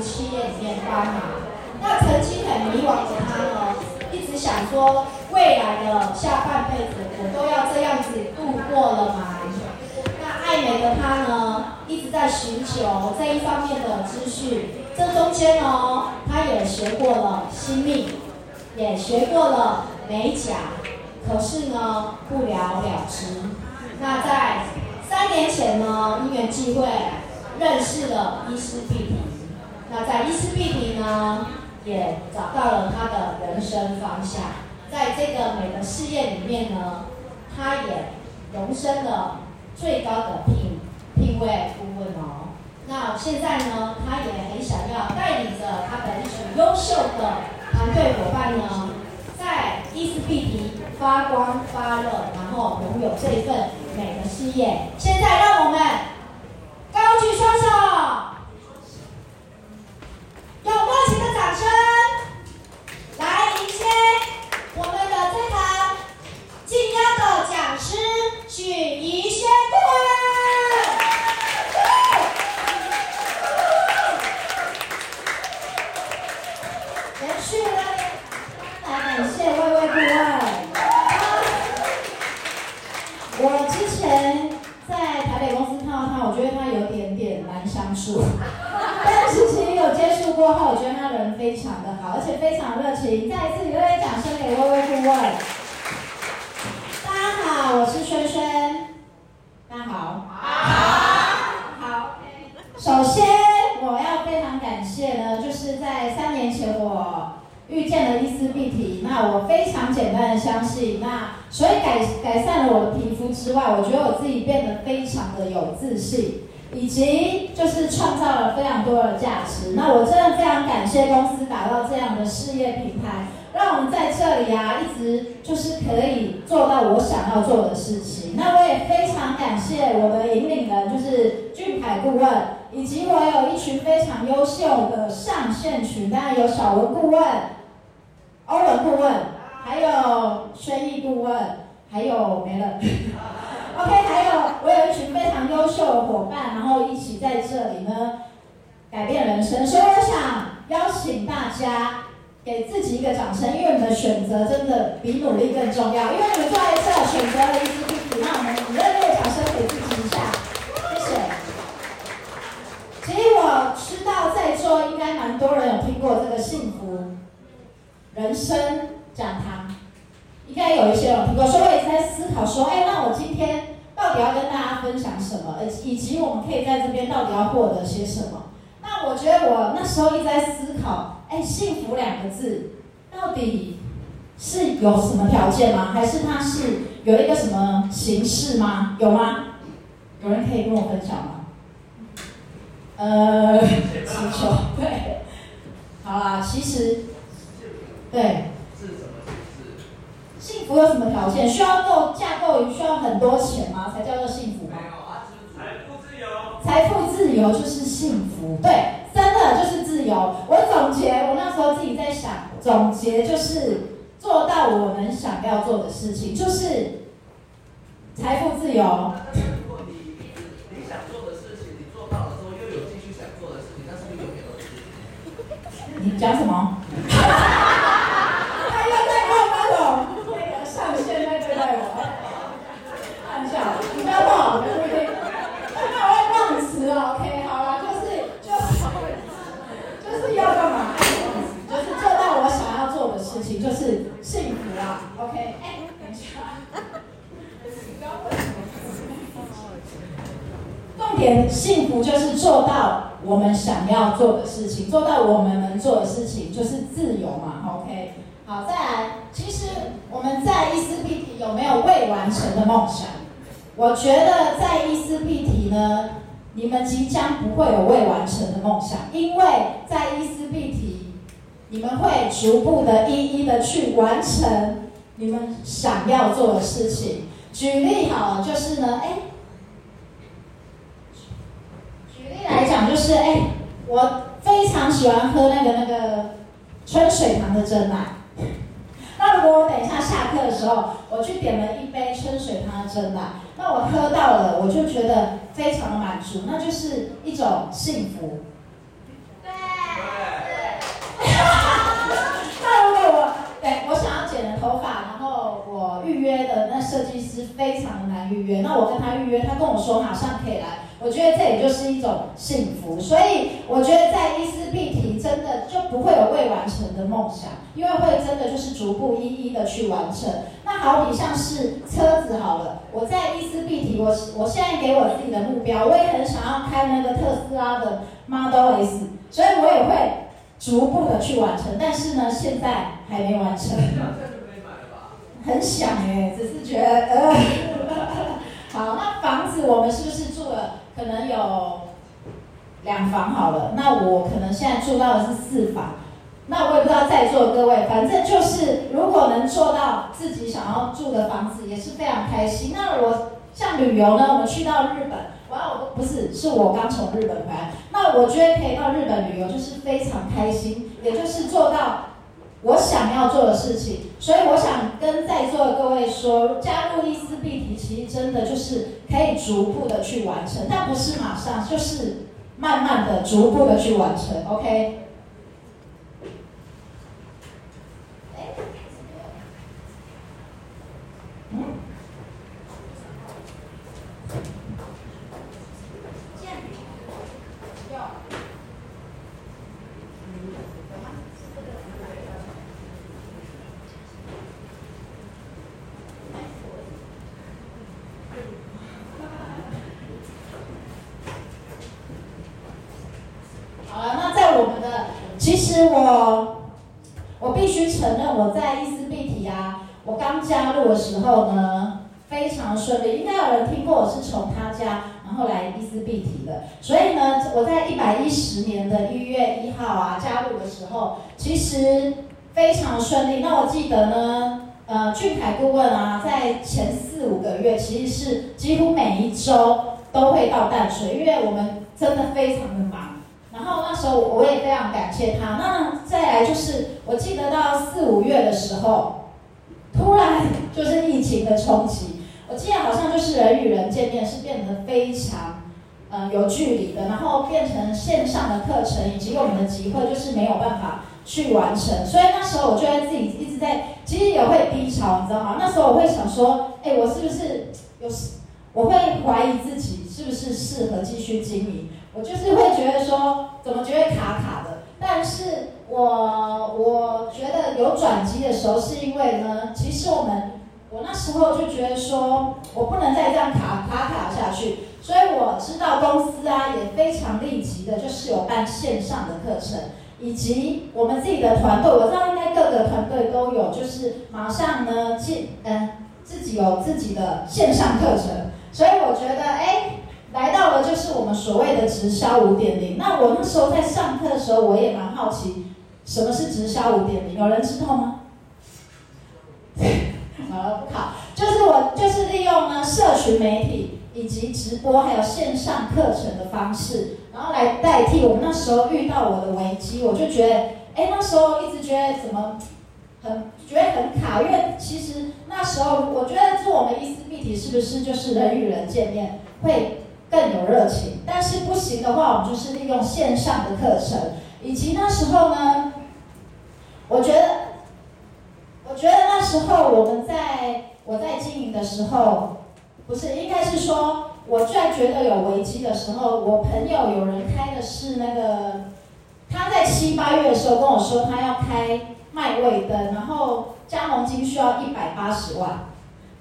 企业里面帮忙。那曾经很迷惘的他呢，一直想说，未来的下半辈子我都要这样子度过了吗？那爱美的他呢，一直在寻求这一方面的资讯。这中间呢，他也学过了心命，也学过了美甲，可是呢，不了了之。那在三年前呢，因缘际会认识了伊丝碧媞。那在伊丝碧媞呢，也找到了他的人生方向。在这个美的事业里面呢，他也荣升了最高的聘聘位顾问哦。那现在呢，他也很想要带领着他的一群优秀的团队伙伴呢，在伊丝碧媞发光发热，然后拥有这一份美的事业。现在让我们高举双手，用热情的掌声，来迎接我们的这场敬邀的讲师许怡萱顾问。但是其实有接触过后，我觉得他人非常的好，而且非常热情。再一次热烈掌声给薇薇顾问。大家好，我是萱萱。大家好。好。好。首先，我要非常感谢呢，就是在三年前我遇见了伊丝碧媞，那我非常简单的相信，那所以改改善了我的皮肤之外，我觉得我自己变得非常的有自信。以及就是创造了非常多的那我真的非常感谢公司打造这样的事业品牌，让我们在这里啊一直就是可以做到我想要做的事情。那我也非常感谢我的引领人，就是俊凯顾问，以及我有一群非常优秀的上线群，当然有小文顾问、欧文顾问，还有轩逸顾问，还有没了。OK，还有我有一群非常优秀的伙伴，然后一起在这里呢改变人生，所以我想邀请大家给自己一个掌声，因为你们的选择真的比努力更重要，因为你们再一次选择了伊丝碧媞，那我们热烈掌声给自己一下，谢谢。其实我知道在座应该蛮多人有听过这个幸福人生讲堂。应该有一些人听过，所以我也在思考说，哎，那我今天到底要跟大家分享什么？以及我们可以在这边到底要获得些什么？那我觉得我那时候一直在思考，哎，幸福两个字到底是有什么条件吗？还是它是有一个什么形式吗？有吗？有人可以跟我分享吗？呃，祈求，对，好啦，其实，对。幸福有什么条件？需要够架构需要很多钱吗？才叫做幸福。财富自由就是幸福，对，真的就是自由。我总结，我那时候自己在想，总结就是做到我们想要做的事情，就是财富自由。如果你你想做的事情，你做到了之后，又有继续想做的事情，那是不是有没有的事情？你讲什么？他又在过那种。你不要忘，对不对？那我会忘词了，OK，好了，就是就就是要干嘛？就是做到我想要做的事情，就是幸福啊，OK。哎，等一下，幸福就是做到我们想要做的事情，做到我们能做的事情，就是自由嘛，OK。好，再来，其实我们在伊丝碧提有没有未完成的梦想？我觉得在伊丝碧提呢，你们即将不会有未完成的梦想，因为在伊丝碧提，你们会逐步的一一的去完成你们想要做的事情。举例好了，就是呢，哎，举例来讲，就是哎，我非常喜欢喝那个那个春水堂的珍奶。那如果我等一下下课的时候，我去点了一杯春水堂的珍奶，那我喝到了，我就觉得非常的满足，那就是一种幸福。预约的那设计师非常的难预约。那我跟他预约，他跟我说马上可以来。我觉得这也就是一种幸福。所以我觉得在伊丝碧媞真的就不会有未完成的梦想，因为会真的就是逐步一一的去完成。那好比像是车子好了，我在伊丝碧媞，我我现在给我自己的目标，我也很想要开那个特斯拉的 Model S，所以我也会逐步的去完成。但是呢，现在还没完成。很想哎，只是觉得呃，好，那房子我们是不是住了？可能有两房好了，那我可能现在住到的是四房。那我也不知道在座各位，反正就是如果能做到自己想要住的房子，也是非常开心。那我像旅游呢，我们去到日本，哇，我不是，是我刚从日本回来。那我觉得可以到日本旅游，就是非常开心，也就是做到。我想要做的事情，所以我想跟在座的各位说，加入伊丝碧媞，其实真的就是可以逐步的去完成，但不是马上，就是慢慢的、逐步的去完成，OK？我我必须承认，我在伊丝碧媞啊，我刚加入的时候呢，非常顺利。应该有人听过我是从他家然后来伊丝碧媞的，所以呢，我在一百一十年的一月一号啊加入的时候，其实非常顺利。那我记得呢，呃，俊凯顾问啊，在前四五个月，其实是几乎每一周都会到淡水，因为我们真的非常的忙。然后那时候我也非常谢他。那再来就是，我记得到四五月的时候，突然就是疫情的冲击。我记得好像就是人与人见面是变得非常，呃，有距离的，然后变成线上的课程以及我们的集会就是没有办法去完成。所以那时候我就在自己一直在，其实也会低潮，你知道吗？那时候我会想说，哎，我是不是有时？我会怀疑自己是不是适合继续经营。我就是会觉得说，怎么觉得卡卡？但是我我觉得有转机的时候，是因为呢，其实我们我那时候就觉得说，我不能再这样卡卡卡下去，所以我知道公司啊也非常立即的，就是有办线上的课程，以及我们自己的团队，我知道应该各个团队都有，就是马上呢进嗯自己有自己的线上课程，所以我觉得哎。来到了就是我们所谓的直销五点零。那我那时候在上课的时候，我也蛮好奇，什么是直销五点零？有人知道吗？好了，不考，就是我就是利用呢社群媒体以及直播还有线上课程的方式，然后来代替我们那时候遇到我的危机。我就觉得，哎，那时候一直觉得怎么很觉得很卡，因为其实那时候我觉得做我们一丝碧媞是不是就是人与人见面会。更有热情，但是不行的话，我们就是利用线上的课程，以及那时候呢，我觉得，我觉得那时候我们在我在经营的时候，不是应该是说，我在觉得有危机的时候，我朋友有人开的是那个，他在七八月的时候跟我说他要开麦味灯，然后加盟金需要一百八十万。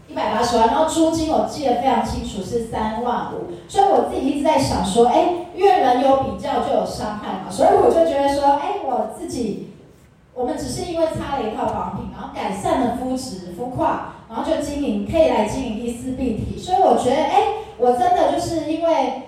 一百八十万，然后租金我记得非常清楚是三万五，所以我自己一直在想说，哎，越人有比较就有伤害嘛，所以我就觉得说，哎，我自己，我们只是因为擦了一套保养品，然后改善了肤质肤况，然后就经营，可以来经营伊丝碧媞，所以我觉得，哎，我真的就是因为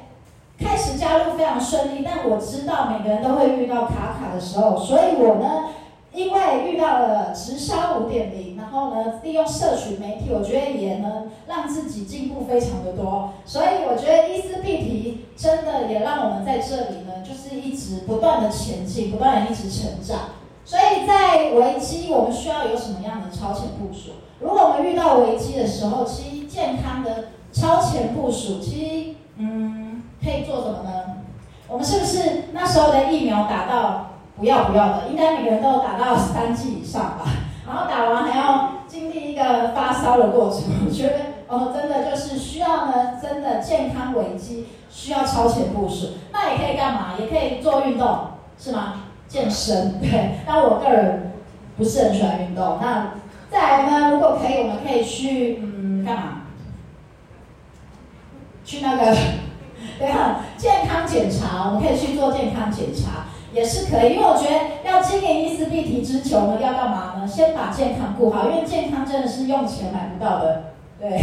开始加入非常顺利，但我知道每个人都会遇到卡卡的时候，所以我呢。因为遇到了直销五点零，然后呢，利用社群媒体，我觉得也能让自己进步非常的多。所以我觉得伊丝碧媞真的也让我们在这里呢，就是一直不断的前进，不断的一直成长。所以在危机，我们需要有什么样的超前部署？如果我们遇到危机的时候，其实健康的超前部署，其实嗯，可以做什么呢？我们是不是那时候的疫苗打到？不要不要的，应该每个人都有打到三剂以上吧。然后打完还要经历一个个发烧的过程，我觉得哦，真的就是需要呢，真的健康危机需要超前部署。那也可以干嘛？也可以做运动，是吗？健身，对。但我个人不是很喜欢运动。那再来呢？如果可以，我们可以去嗯干嘛？去那个 对啊，健康检查，我们可以去做健康检查。也是可以，因为我觉得要经营伊丝碧媞之球呢，要干嘛呢？先把健康顾好，因为健康真的是用钱买不到的，对。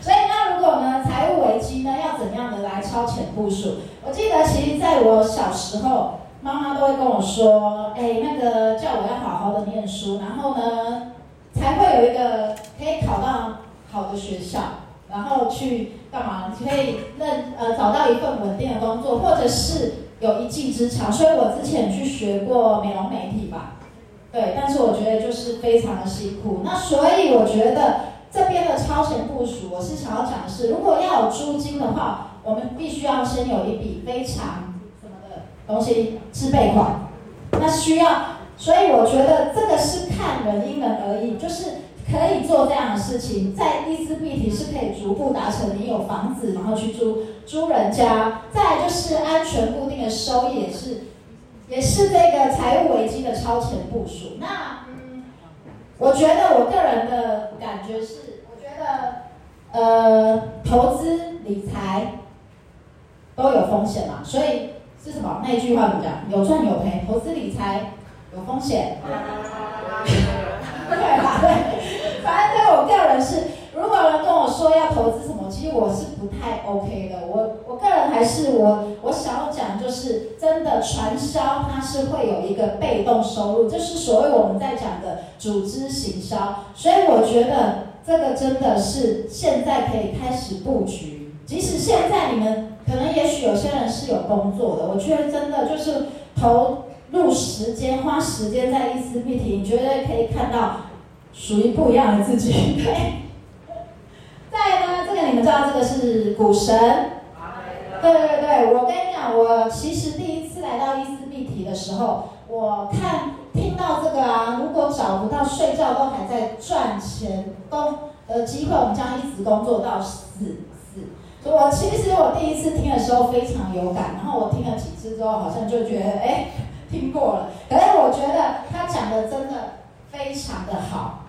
所以那如果呢，财务危机呢，要怎样的来超前部署？我记得其实在我小时候，妈妈都会跟我说，哎，那个叫我要好好的念书，然后呢，才会有一个可以考到好的学校，然后去干嘛？可以认呃找到一份稳定的工作，或者是。有一技之长，所以我之前去学过美容美体吧，对，但是我觉得就是非常的辛苦。那所以我觉得这边的超前部署，我是想要讲的是，如果要有租金的话，我们必须要先有一笔非常什么的东西自备款，那需要，所以我觉得这个是看人因人而异，就是。可以做这样的事情，在伊丝碧媞是可以逐步达成。你有房子，然后去租租人家，再就是安全固定的收益，也是也是这个财务危机的超前部署。那，我觉得我个人的感觉是，我觉得呃，投资理财都有风险嘛，所以是什么？那句话怎么讲？有赚有赔，投资理财有风险。对吧？对。反正对我个人是，如果有人跟我说要投资什么，其实我是不太 OK 的。我我个人还是我我想要讲，就是真的传销它是会有一个被动收入，就是所谓我们在讲的组织行销。所以我觉得这个真的是现在可以开始布局。即使现在你们可能也许有些人是有工作的，我觉得真的就是投入时间，花时间在一丝碧媞，你绝对可以看到。属于不一样的自己，对。再呢，这个你们知道，这个是股神。对对对，我跟你讲，我其实第一次来到伊丝碧媞的时候，我看听到这个啊，如果找不到睡觉都还在赚钱工的机会，我们将一直工作到死死。所以我其实我第一次听的时候非常有感，然后我听了几次之后，好像就觉得哎，听过了。可是我觉得他讲的真的非常的好。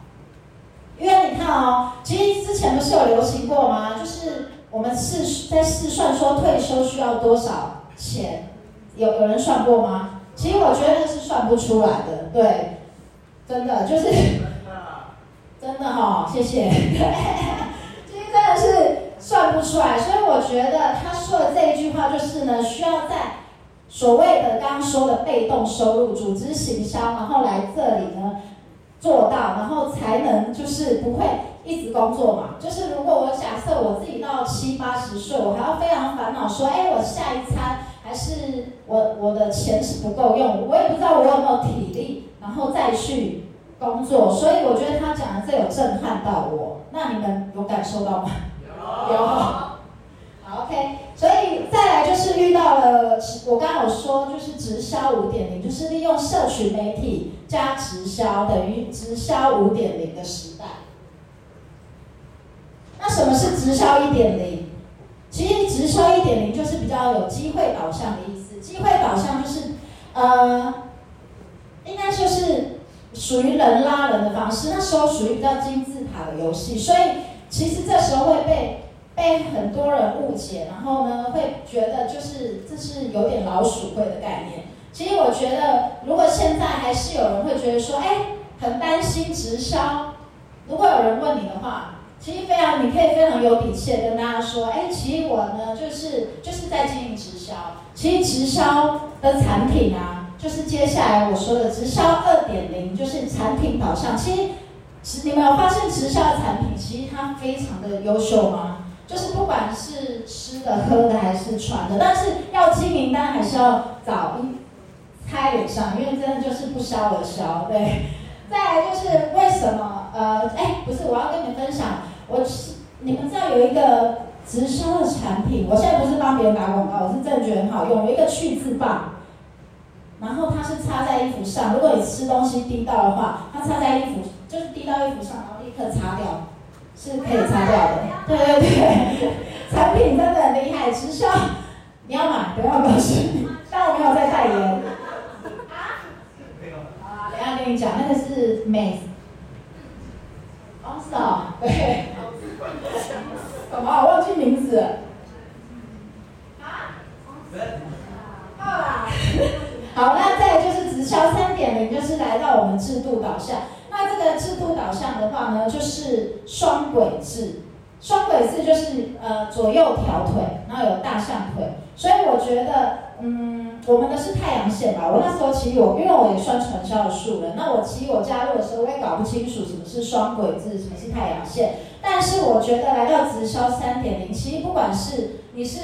因为你看哦，其实之前不是有流行过吗？就是我们试在试算说退休需要多少钱，有有人算过吗？其实我觉得那是算不出来的，对，真的就是 真的哈、哦，谢谢。其实真的是算不出来，所以我觉得他说的这一句话就是呢，需要在所谓的刚刚说的被动收入、组织行销，然后来这里呢。做到，然后才能就是不会一直工作嘛。就是如果我假设我自己到七八十岁，我还要非常烦恼说，哎，我下一餐还是我我的钱是不够用，我也不知道我有没有体力，然后再去工作。所以我觉得他讲的这有震撼到我。那你们有感受到吗？有。有。好，OK。所以再来就是遇到了，我刚刚有说就是直销五点零，就是利用社群媒体加直销等于直销五点零的时代。那什么是直销一点零？其实直销一点零就是比较有机会导向的意思。机会导向就是呃，应该就是属于人拉人的方式。那时候属于比较金字塔的游戏，所以其实这时候会被。被很多人误解，然后呢，会觉得就是这是有点老鼠会的概念。其实我觉得，如果现在还是有人会觉得说，哎，很担心直销。如果有人问你的话，其实非常，你可以非常有底气的跟大家说，哎，其实我呢，就是就是在经营直销。其实直销的产品啊，就是接下来我说的直销二点零，就是产品导向。其实，你们有发现直销的产品其实它非常的优秀吗？就是不管是吃的、喝的还是穿的，但是要清名单还是要找一开脸上，因为真的就是不消而消，对。再来就是为什么？呃，哎，不是，我要跟你们分享，我你们知道有一个直销的产品，我现在不是帮别人打广告，我是真的觉得很好用，有一个去渍棒，然后它是插在衣服上，如果你吃东西滴到的话，它插在衣服就是。滴到衣服上，然后立刻擦掉，是可以擦掉的。对对对，产品真的很厉害，直销你要买，不要告诉你，但我没有在代言。啊？好啊，等下跟你讲，那个是美。哦，是哦，对。什么？我忘记名字了。啊？好啦。好，那再就是直销三点零，就是来到我们制度导向。制度导向的话呢，就是双轨制。双轨制就是呃左右条腿，然后有大象腿。所以我觉得，嗯，我们的是太阳线吧。我那时候其实我，因为我也算传销的数人，那我其实我加入的时候，我也搞不清楚什么是双轨制，什么是太阳线。但是我觉得来到直销三点零，其实不管是你是。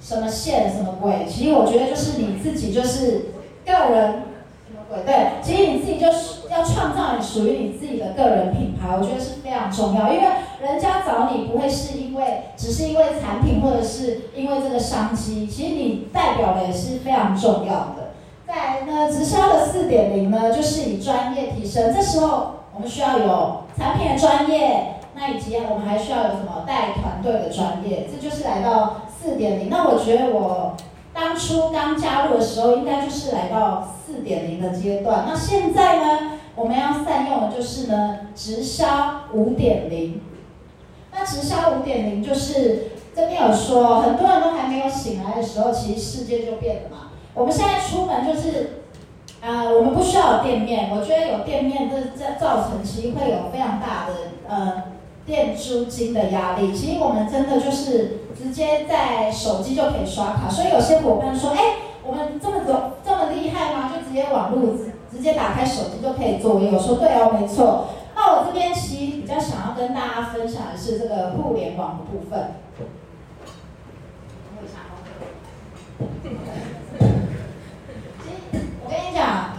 什么线什么轨？其实我觉得就是你自己就是个人什么轨？对，其实你自己就是要创造你属于你自己的个人品牌，我觉得是非常重要。因为人家找你不会是因为只是因为产品或者是因为这个商机，其实你代表的也是非常重要的。再来呢，直销的四点零呢，就是以专业提升。这时候我们需要有产品的专业，那以及我们还需要有什么带团队的专业，这就是来到。四点零，那我觉得我当初刚加入的时候，应该就是来到四点零的阶段。那现在呢，我们要善用的就是呢，直销五点零。那直销五点零就是这边有说，很多人都还没有醒来的时候，其实世界就变了嘛。我们现在出门就是，呃，我们不需要有店面，我觉得有店面这这造成其实会有非常大的呃店租金的压力。其实我们真的就是。直接在手机就可以刷卡，所以有些伙伴说：“哎，我们这么走这么厉害吗？就直接网络直接打开手机就可以做。”我说：“对哦，没错。”那我这边其实比较想要跟大家分享的是这个互联网的部分。我跟你讲，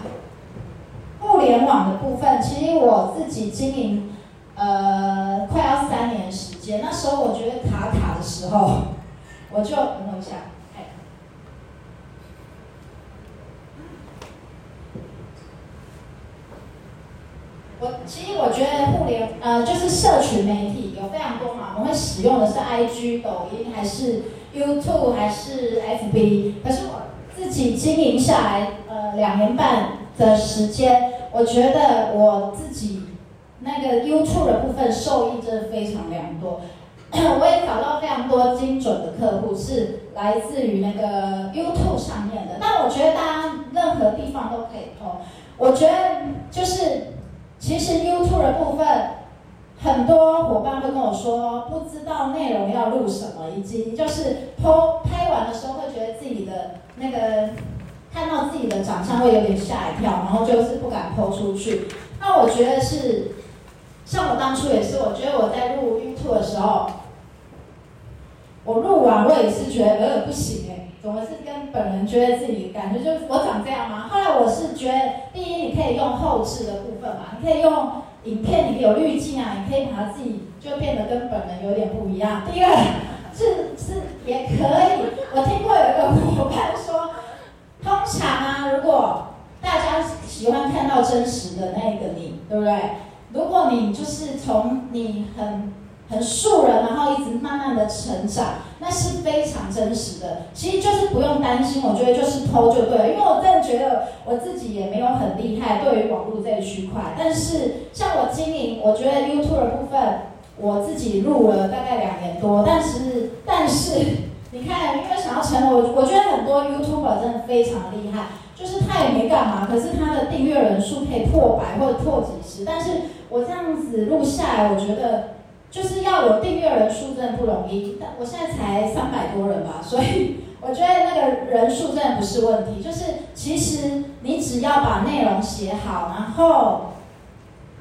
互联网的部分，其实我自己经营呃快要三年时间，那时候我觉得卡卡的时候，我就等我一下，哎，我其实我觉得互联呃就是社群媒体有非常多嘛，我们使用的是 IG、抖音还是 YouTube 还是 FB，可是我自己经营下来呃两年半的时间，我觉得我自己。那个 YouTube 的部分受益真的非常良多，我也找到非常多精准的客户是来自于那个 YouTube 上面的。那我觉得大家任何地方都可以投。我觉得就是其实 YouTube 的部分，很多伙伴会跟我说不知道内容要录什么，以及就是拍拍完的时候会觉得自己的那个看到自己的长相会有点吓一跳，然后就是不敢 po 出去。那我觉得是。像我当初也是，我觉得我在录 YouTube 的时候，我录完我也是觉得有点不行我，是跟本人觉得自己感觉就是我长这样吗？后来我是觉得，第一你可以用后置的部分嘛，你可以用影片里面有滤镜啊，你可以把它自己就变得跟本人有点不一样。第二是是也可以，我听过有一个伙伴说，通常啊，如果大家喜欢看到真实的那个你，对不对？如果你就是从你很很素人，然后一直慢慢的成长，那是非常真实的。其实就是不用担心，我觉得就是偷就对了。因为我真的觉得我自己也没有很厉害，对于网络这个区块。但是像我经营，我觉得 YouTube 的部分，我自己录了大概两年多。但是但是你看，因为想要成为，我觉得很多 YouTuber 真的非常厉害。就是他也没干嘛，可是他的订阅人数可以破百或者破几十。但是我这样子录下来，我觉得就是要有订阅人数真的不容易。但我现在才三百多人吧，所以我觉得那个人数真的不是问题。就是其实你只要把内容写好，然后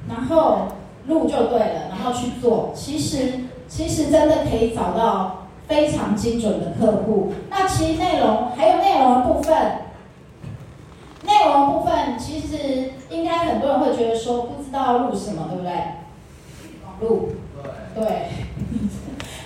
然后录就对了，然后去做，其实其实真的可以找到非常精准的客户。那其实内容还有内容部分。内容部分其实应该很多人会觉得说不知道录什么，对不对？录，对。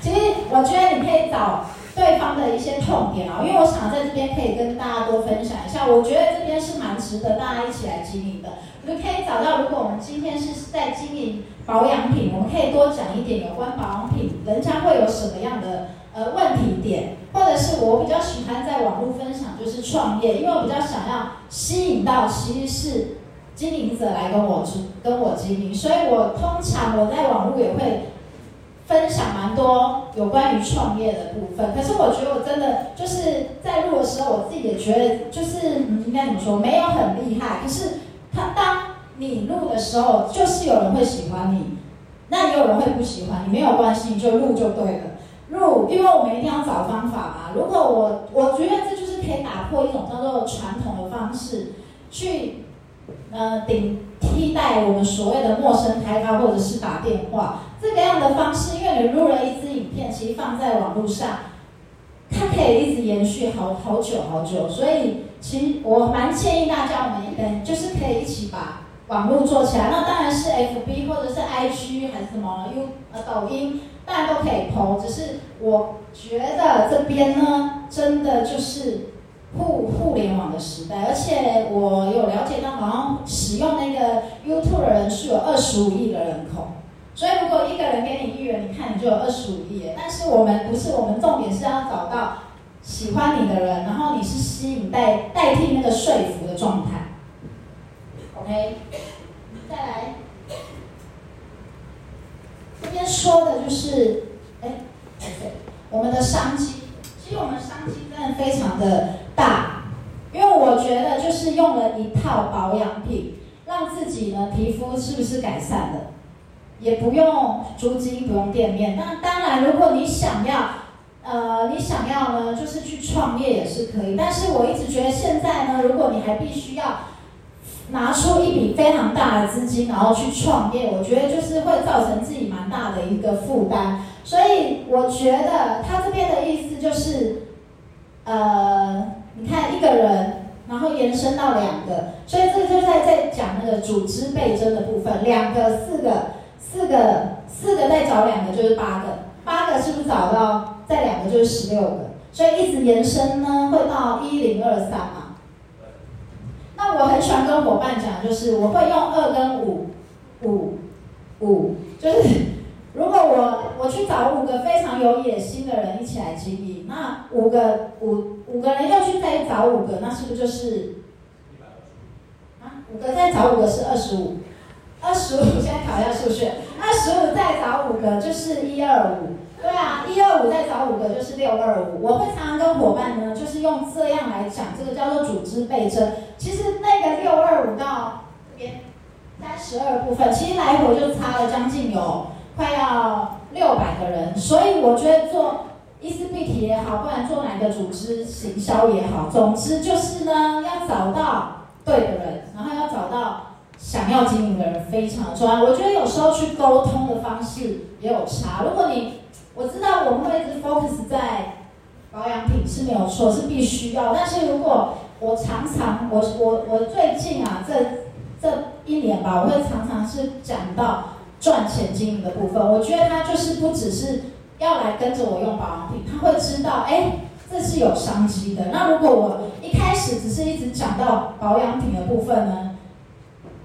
其实我觉得你可以找对方的一些痛点啊，因为我想在这边可以跟大家多分享一下，我觉得这边是蛮值得大家一起来经营的。我们可以找到，如果我们今天是在经营保养品，我们可以多讲一点有关保养品，人家会有什么样的呃问题点，或者是我比较喜欢在网络分享，就是创业，因为我比较想要吸引到其实是经营者来跟我跟我经营，所以我通常我在网络也会。分享蛮多有关于创业的部分，可是我觉得我真的就是在录的时候，我自己也觉得就是嗯，应该怎么说，没有很厉害。可是他当你录的时候，就是有人会喜欢你，那也有人会不喜欢你，没有关系，你就录就对了。录，因为我们一定要找方法嘛。如果我我觉得这就是可以打破一种叫做传统的方式，去呃顶替代我们所谓的陌生开发或者是打电话。这个样的方式，因为你录了一支影片，其实放在网络上，它可以一直延续好好久好久。所以，其实我蛮建议大家，我们嗯，就是可以一起把网络做起来。那当然是 FB 或者是 IG 还是什么 U 呃抖音，当然都可以投。只是我觉得这边呢，真的就是互互联网的时代，而且我有了解到，好像使用那个 YouTube 的人数有二十五亿的人口。所以，如果一个人给你一元，你看你就有二十五亿。但是我们不是，我们重点是要找到喜欢你的人，然后你是吸引代代替那个说服的状态。OK，再来，这边说的就是，哎，对，我们的商机。其实我们商机真的非常的大，因为我觉得就是用了一套保养品，让自己呢皮肤是不是改善了？也不用租金，不用店面。那当然，如果你想要，呃，你想要呢，就是去创业也是可以。但是我一直觉得现在呢，如果你还必须要拿出一笔非常大的资金，然后去创业，我觉得就是会造成自己蛮大的一个负担。所以我觉得他这边的意思就是，呃，你看一个人，然后延伸到两个，所以这就在在讲那个组织倍增的部分，两个、四个。四个，四个再找两个就是八个，八个是不是找到？再两个就是十六个，所以一直延伸呢，会到一零二三嘛。那我很喜欢跟伙伴讲，就是我会用二跟五，五，五，就是如果我我去找五个非常有野心的人一起来经营，那五个五五个人又找五个，那是不是就是？啊，五个再找五个是二十五。二十五，现在考一下数学。二十五再找五个就是一二五，对啊，一二五再找五个就是六二五。我会常常跟伙伴呢，就是用这样来讲，这个叫做组织倍增。其实那个六二五到这边三十二部分，其实来回就差了将近有快要六百个人。所以我觉得做伊丝碧媞也好，不然做哪个组织行销也好，总之就是呢，要找到对的人，然后要找到。想要经营的人非常重要，我觉得有时候去沟通的方式也有差。如果你，我知道我们会一直 focus 在保养品是没有错，是必须要。但是如果我常常，我我我最近啊，这这一年吧，我会常常是讲到赚钱经营的部分。我觉得它就是不只是要来跟着我用保养品，他会知道，哎，这是有商机的。那如果我一开始只是一直讲到保养品的部分呢？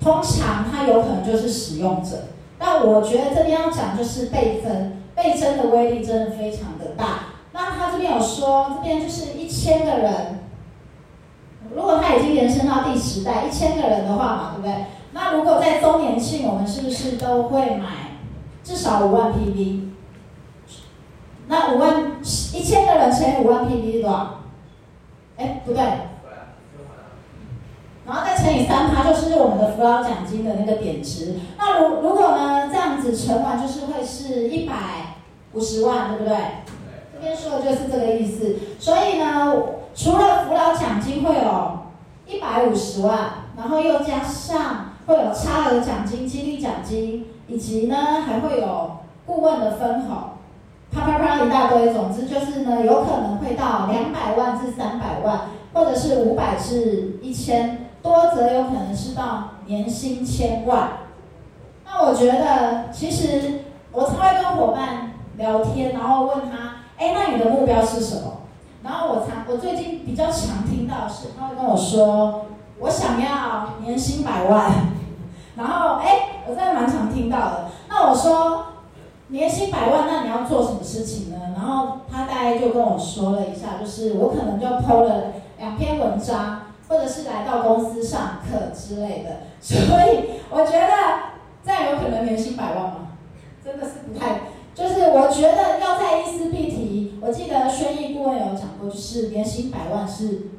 通常他有可能就是使用者，但我觉得这边要讲就是倍增，倍增的威力真的非常的大。那他这边有说，这边就是一千个人，如果他已经延伸到第十代，一千个人的话嘛，对不对？那如果在周年庆，我们是不是都会买至少五万 PV？那五万一千个人乘以五万 PV 是多少？哎，不对。然后再乘以三，它就是我们的扶老奖金的那个点值。那如如果呢，这样子乘完就是会是一百五十万，对不对？这边说的就是这个意思。所以呢，除了扶老奖金会有一百五十万，然后又加上会有差额奖金、激励奖金，以及呢还会有顾问的分红，啪啪啪一大堆。总之就是呢，有可能会到两百万至三百万，或者是五百至一千。多则有可能是到年薪千万，那我觉得其实我常会跟伙伴聊天，然后问他，哎，那你的目标是什么？然后我常我最近比较常听到是，他会跟我说，我想要年薪百万。然后哎，我真的蛮常听到的。那我说年薪百万，那你要做什么事情呢？然后他大概就跟我说了一下，就是我可能就 PO 了两篇文章，或者是来到公司上课之类的。所以我觉得这样有可能年薪百万吗？真的是不太，就是我觉得要在一思必提，我记得宣毅顾问有讲过，就是年薪百万是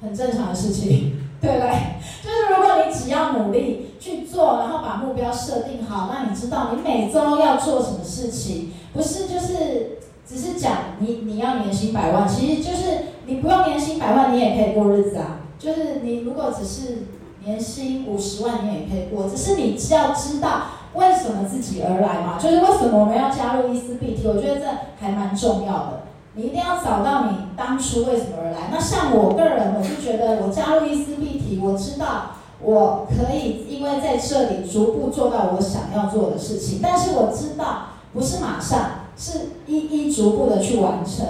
很正常的事情，对 不对？就是如果你只要努力去做，然后把目标设定好，那你知道你每周要做什么事情，不是就是只是讲你你要年薪百万，其实就是你不用年薪百万，你也可以过日子啊。就是你如果只是年薪五十万，你也可以过，只是你只要知道。为什么自己而来嘛？就是为什么我们要加入伊丝碧媞？我觉得这还蛮重要的。你一定要找到你当初为什么而来。那像我个人，我是觉得我加入伊丝碧媞，我知道我可以因为在这里逐步做到我想要做的事情。但是我知道不是马上，是一一逐步的去完成。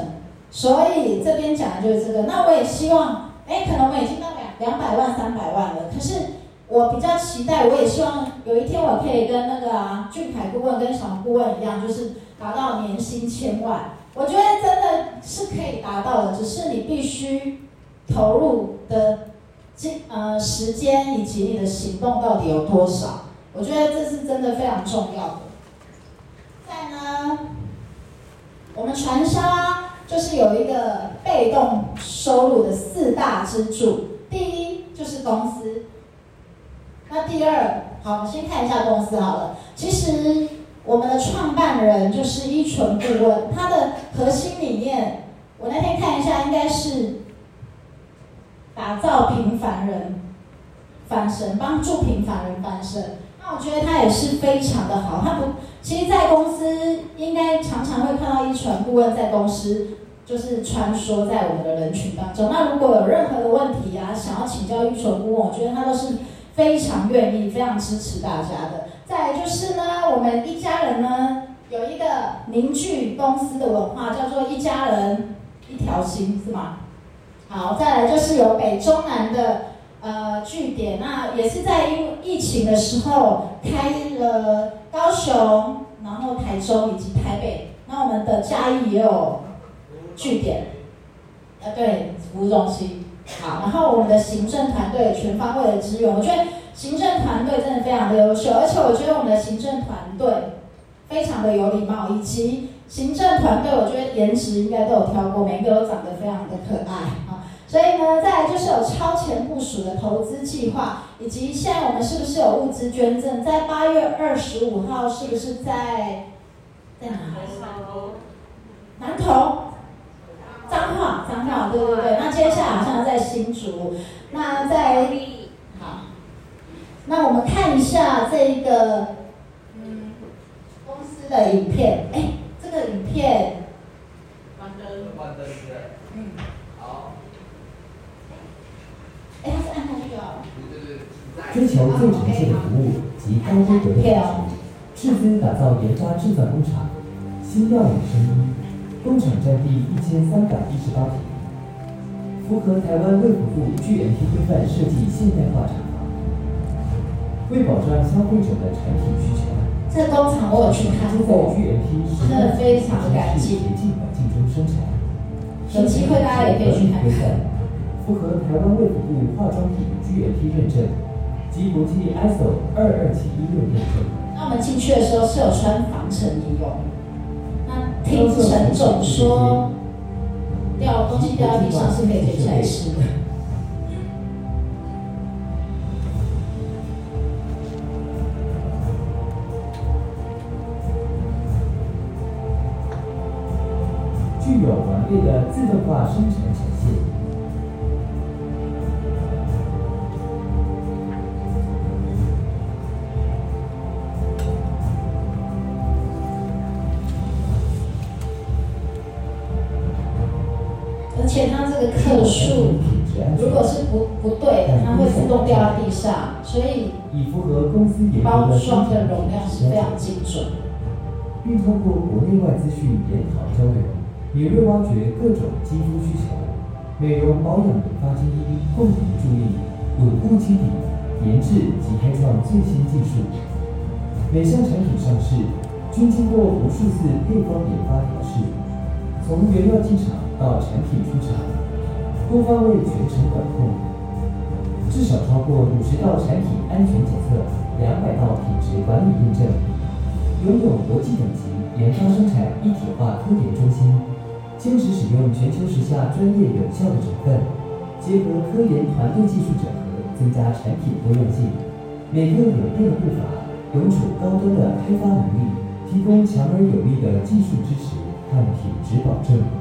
所以这边讲的就是这个。那我也希望，哎，可能我已经到两两百万、三百万了，可是。我比较期待，我也希望有一天我可以跟那个啊俊凯顾问跟小顾问一样，就是达到年薪千万。我觉得真的是可以达到的，只是你必须投入的金呃时间以及你的行动到底有多少。我觉得这是真的非常重要的。再呢，我们传销就是有一个被动收入的四大支柱，第一就是公司。那第二，好，我们先看一下公司好了。其实我们的创办人就是依纯顾问，他的核心理念，我那天看一下，应该是打造平凡人翻身，帮助平凡人翻身。那我觉得他也是非常的好。他不，其实，在公司应该常常会看到依纯顾问在公司就是穿梭在我们的人群当中。那如果有任何的问题啊，想要请教依纯顾问，我觉得他都是。非常愿意，非常支持大家的。再来就是呢，我们一家人呢有一个凝聚公司的文化，叫做一家人一条心，是吗？好，再来就是有北中南的呃据点，那也是在因疫情的时候开了高雄，然后台中以及台北，那我们的嘉义也有据点，呃，对，服务中心。好，然后我们的行政团队全方位的支援，我觉得行政团队真的非常的优秀，而且我觉得我们的行政团队非常的有礼貌，以及行政团队我觉得颜值应该都有挑过，每一个都长得非常的可爱啊。所以呢，再来就是有超前部署的投资计划，以及现在我们是不是有物资捐赠？在八月二十五号是不是在在哪里？南投。彰化，彰化，对对对。那接下来好像在新竹，那在，那我们看一下这个嗯公司的影片。哎，这个影片关灯，关灯是嗯，好。哎，它是按下去哦。追求最诚信的服务及高规格的品质，斥资打造研发制造工厂，新调与声音。工厂占地一千三百一十八坪，符合台湾卫福部 GMP 规范设计现代化厂房。为保障消费者的产品需求，这工厂我有去看过，真的非常干净。有机会大家也可以去看看。符合台湾卫福部化妆品 GMP 认证及国际 ISO 二二七一六认证。那我们进去的时候是有穿防尘衣哦。那。听陈总说，掉东西掉到地上是可以捡起来吃的。具有完备的自动化生产产线。而且它这个克数，如果是不不对的，它会自动掉到地上，所以以符合公司包装的容量是非常精准。并通过国内外资讯研讨交流，敏锐挖掘各种肌肤需求，美容保养研发精英共同助力，稳固基底，研制及开创最新技术。每项产品上市，均经过无数次配方研发调试，从原料进场到产品出厂，多方位全程管控，至少超过五十道产品安全检测，两百道品质管理验证，拥有国际等级研发生产一体化科研中心，坚持使用全球时下专业有效的成分，结合科研团队技术整合，增加产品多样性，每个有变的步伐，永处高端的开发能力，提供强而有力的技术支持和品质保证。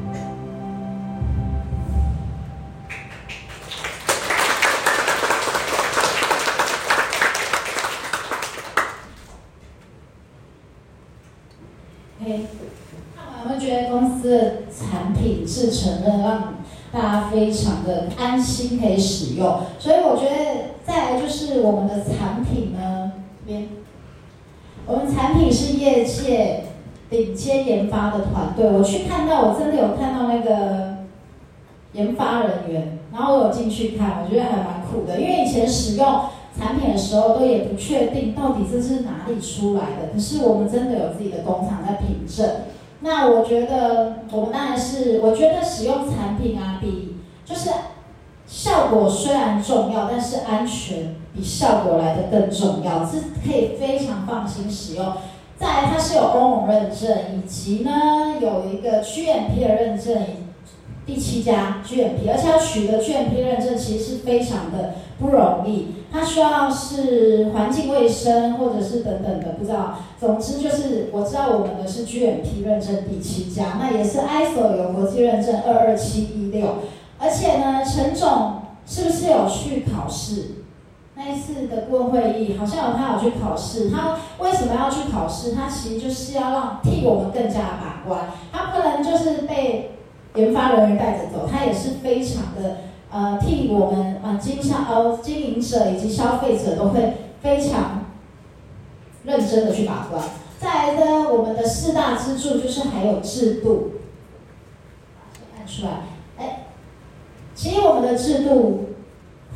制程呢，让大家非常的安心可以使用，所以我觉得再来就是我们的产品呢，我们产品是业界顶尖研发的团队，我去看到，我真的有看到那个研发人员，然后我有进去看，我觉得还蛮酷的。因为以前使用产品的时候，都也不确定到底这是哪里出来的，可是我们真的有自己的工厂在凭证。那我觉得，我们当然是，我觉得使用产品啊，比就是。效果虽然重要，但是安全比效果来得更重要，是可以非常放心使用。再来，它是有欧盟认证，以及呢有一个 GMP 的认证，第七家 GMP，而且要取得 GMP 认证其实是非常的不容易，它需要是环境卫生或者是等等的，不知道。总之就是我知道我们的是 GMP 认证第七家，那也是 ISO 有国际认证二二七一六。而且呢，陈总是不是有去考试？那一次的顾问会议，好像有他有去考试。他为什么要去考试？他其实就是要让替我们更加把关。他不能就是被研发人员带着走，他也是非常的呃替我们、呃、经销呃经营者以及消费者都会非常认真的去把关。再来呢，我们的四大支柱就是还有制度，看出来，哎。其实我们的制度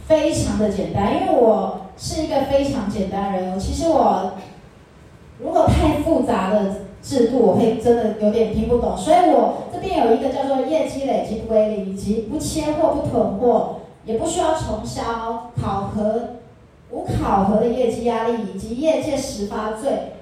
非常的简单，因为我是一个非常简单的人。其实我如果太复杂的制度，我会真的有点听不懂。所以我这边有一个叫做业绩累积不归零，以及不切货、不囤货，也不需要重销、考核无考核的业绩压力，以及业界十八最。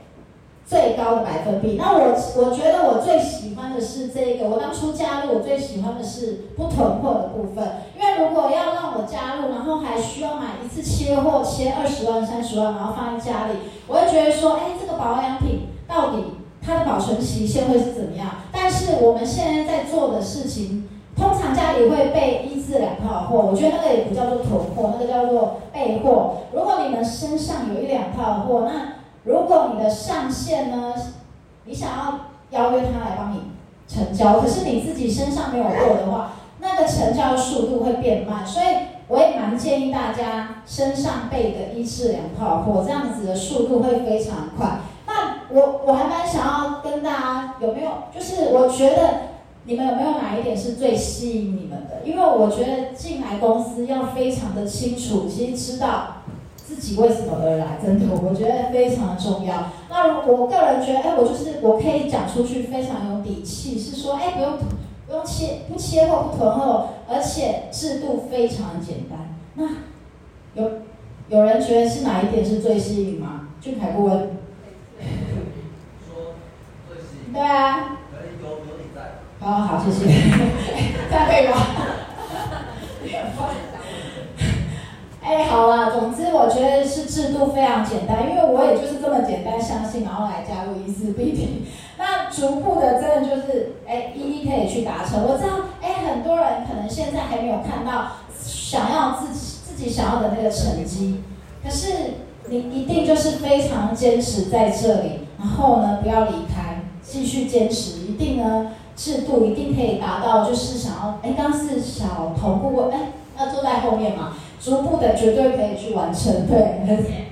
最高的百分比。那我我觉得我最喜欢的是这个。我当初加入，我最喜欢的是不囤货的部分。因为如果要让我加入，然后还需要买一次切货，切二十万、三十万，然后放在家里，我会觉得说，哎，这个保养品到底它的保存期限会是怎么样？但是我们现在在做的事情，通常家里会备一至两套货。我觉得那个也不叫做囤货，那个叫做备货。如果你们身上有一两套货，那如果你的上线呢，你想要邀约他来帮你成交，可是你自己身上没有货的话，那个成交速度会变慢，所以我也蛮建议大家身上备个一至两套货，这样子的速度会非常快。我我还蛮想要跟大家有没有，就是我觉得你们有没有哪一点是最吸引你们的？因为我觉得进来公司要非常的清楚，其实知道。自己为什么而来？真的，我觉得非常的重要。那我个人觉得，哎，我就是我可以讲出去非常有底气，是说，哎，不用不用切不切货不囤货，而且制度非常简单。那有有人觉得是哪一点是最吸引吗？俊凯顾问。对啊。可以有有你在。好好，谢谢。这样可以吗？哎，好了，总之我觉得是制度非常简单，因为我也就是这么简单相信，然后来加入一四 B T。那逐步的，真的就是哎，一一可以去达成。我知道，哎，很多人可能现在还没有看到想要自己自己想要的那个成绩，可是你一定就是非常坚持在这里，然后呢，不要离开，继续坚持，一定呢制度一定可以达到，就是想要哎，刚是小童顾问，哎，要坐在后面嘛。逐步的绝对可以去完成，对。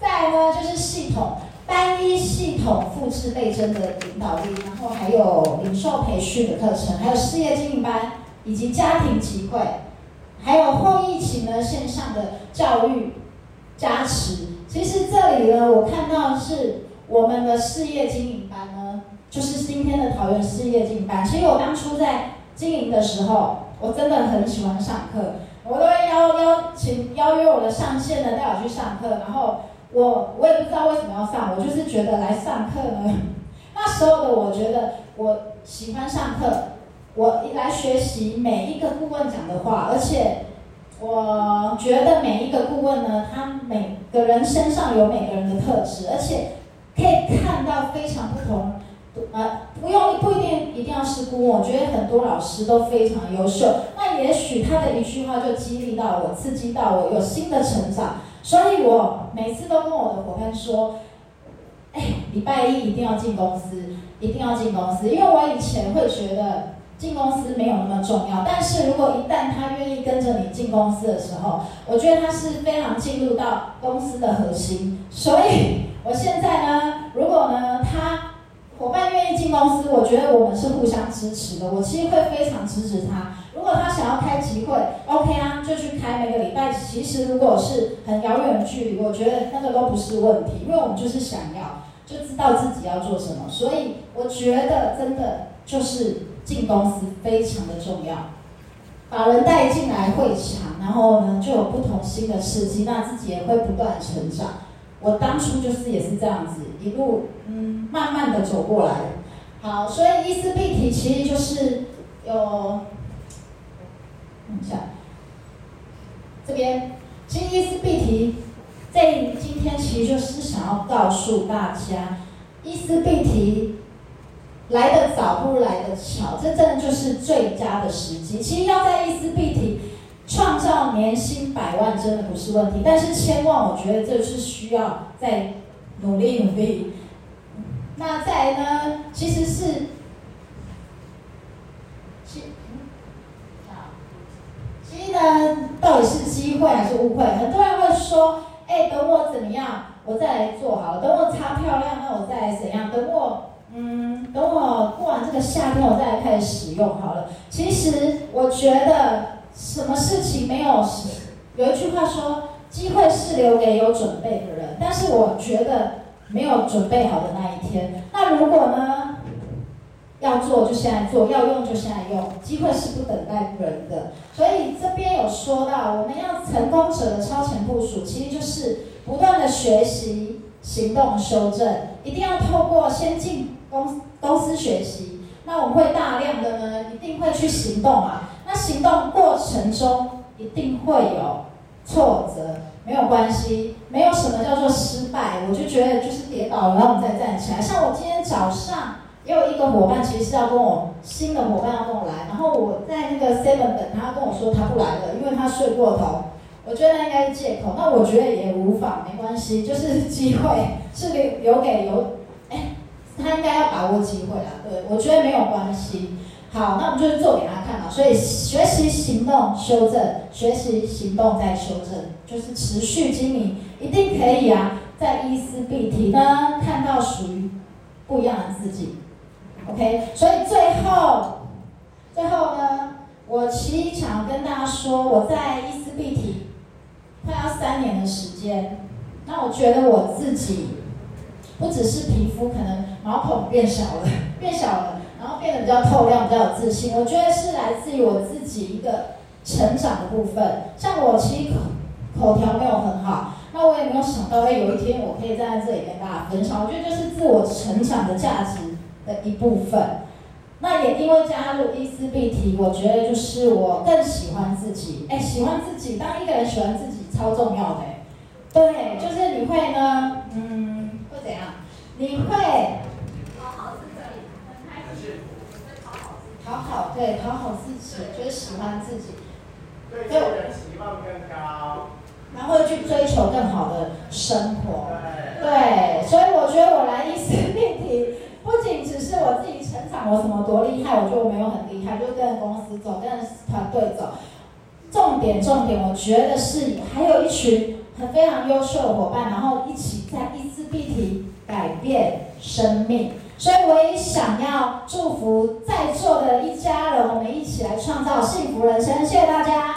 再来呢，就是系统单一系统复制倍增的领导力，然后还有零售培训的课程，还有事业经营班，以及家庭集会，还有后疫情呢线上的教育加持。其实这里呢，我看到是我们的事业经营班呢，就是今天的桃园事业经营班。其实我当初在经营的时候，我真的很喜欢上课，我都会邀邀请邀约我的上线的带我去上课，然后。我我也不知道为什么要上，我就是觉得来上课呢。那时候的我觉得我喜欢上课，我来学习每一个顾问讲的话，而且我觉得每一个顾问呢，他每个人身上有每个人的特质，而且可以看到非常不同。呃，不用不一定一定要是顾问，我觉得很多老师都非常优秀。那也许他的一句话就激励到我，刺激到我，有新的成长。所以我每次都跟我的伙伴说，哎，礼拜一一定要进公司，一定要进公司，因为我以前会觉得进公司没有那么重要，但是如果一旦他愿意跟着你进公司的时候，我觉得他是非常进入到公司的核心。所以我现在呢，如果呢他。伙伴愿意进公司，我觉得我们是互相支持的。我其实会非常支持他。如果他想要开集会，OK 啊，就去开。每个礼拜，其实如果是很遥远的距离，我觉得那个都不是问题，因为我们就是想要，就知道自己要做什么。所以我觉得真的就是进公司非常的重要，把人带进来会场，然后呢就有不同新的刺激，那自己也会不断成长。我当初就是也是这样子，一路嗯慢慢的走过来。好，所以伊丝碧媞其实就是有，看一下，这边其实伊丝碧媞在今天其实就是想要告诉大家，伊丝碧媞来的早不如来的巧，这真的就是最佳的时机。其实要在伊丝碧媞。创造年薪百万真的不是问题，但是千万我觉得这是需要再努力努力。那再来呢？其实是，其，其实呢，到底是机会还是误会？很多人会说：“哎，等我怎么样，我再来做好了；等我擦漂亮，那我再来怎样？等我，嗯，等我过完这个夏天，我再来开始使用好了。”其实我觉得。什么事情没有？有一句话说，机会是留给有准备的人。但是我觉得没有准备好的那一天。那如果呢？要做就现在做，要用就现在用。机会是不等待人的。所以这边有说到，我们要成功者的超前部署，其实就是不断的学习、行动、修正。一定要透过先进公公司学习。那我们会大量的呢，一定会去行动啊。那行动过程中一定会有挫折，没有关系，没有什么叫做失败。我就觉得就是跌倒了，然后我再站起来。像我今天早上也有一个伙伴，其实是要跟我新的伙伴要跟我来，然后我在那个 seven 等他，跟我说他不来了，因为他睡过头。我觉得那应该是借口，那我觉得也无妨，没关系，就是 机会是留留给有，哎，他应该要把握机会啦。对，我觉得没有关系。好，那我们就做给他看嘛。所以学习、行动、修正，学习、行动再修正，就是持续经营，一定可以啊！在伊丝碧媞呢，看到属于不一样的自己。OK，所以最后，最后呢，我其实想跟大家说，我在伊丝碧媞快要三年的时间，那我觉得我自己不只是皮肤可能毛孔变小了，变小了。后变得比较透亮，比较有自信。我觉得是来自于我自己一个成长的部分。像我其实口口条没有很好，那我也没有想到，哎，有一天我可以站在这里跟大家分享。我觉得就是自我成长的价值的一部分。那也因为加入一丝碧媞，我觉得就是我更喜欢自己。哎，喜欢自己，当一个人喜欢自己超重要的。对，就是你会呢，嗯，会怎样？你会。讨好，对，讨好自己，就是喜欢自己，对别人期望更高，然后去追求更好的生活。对，对，所以我觉得我来伊丝碧媞，不仅只是我自己成长，我什么多厉害，我觉得我没有很厉害，就跟着公司走，跟着团队走。重点，重点，我觉得是还有一群很非常优秀的伙伴，然后一起在伊丝碧媞改变生命。所以我也想要祝福在座的一家人，我们一起来创造幸福人生。谢谢大家。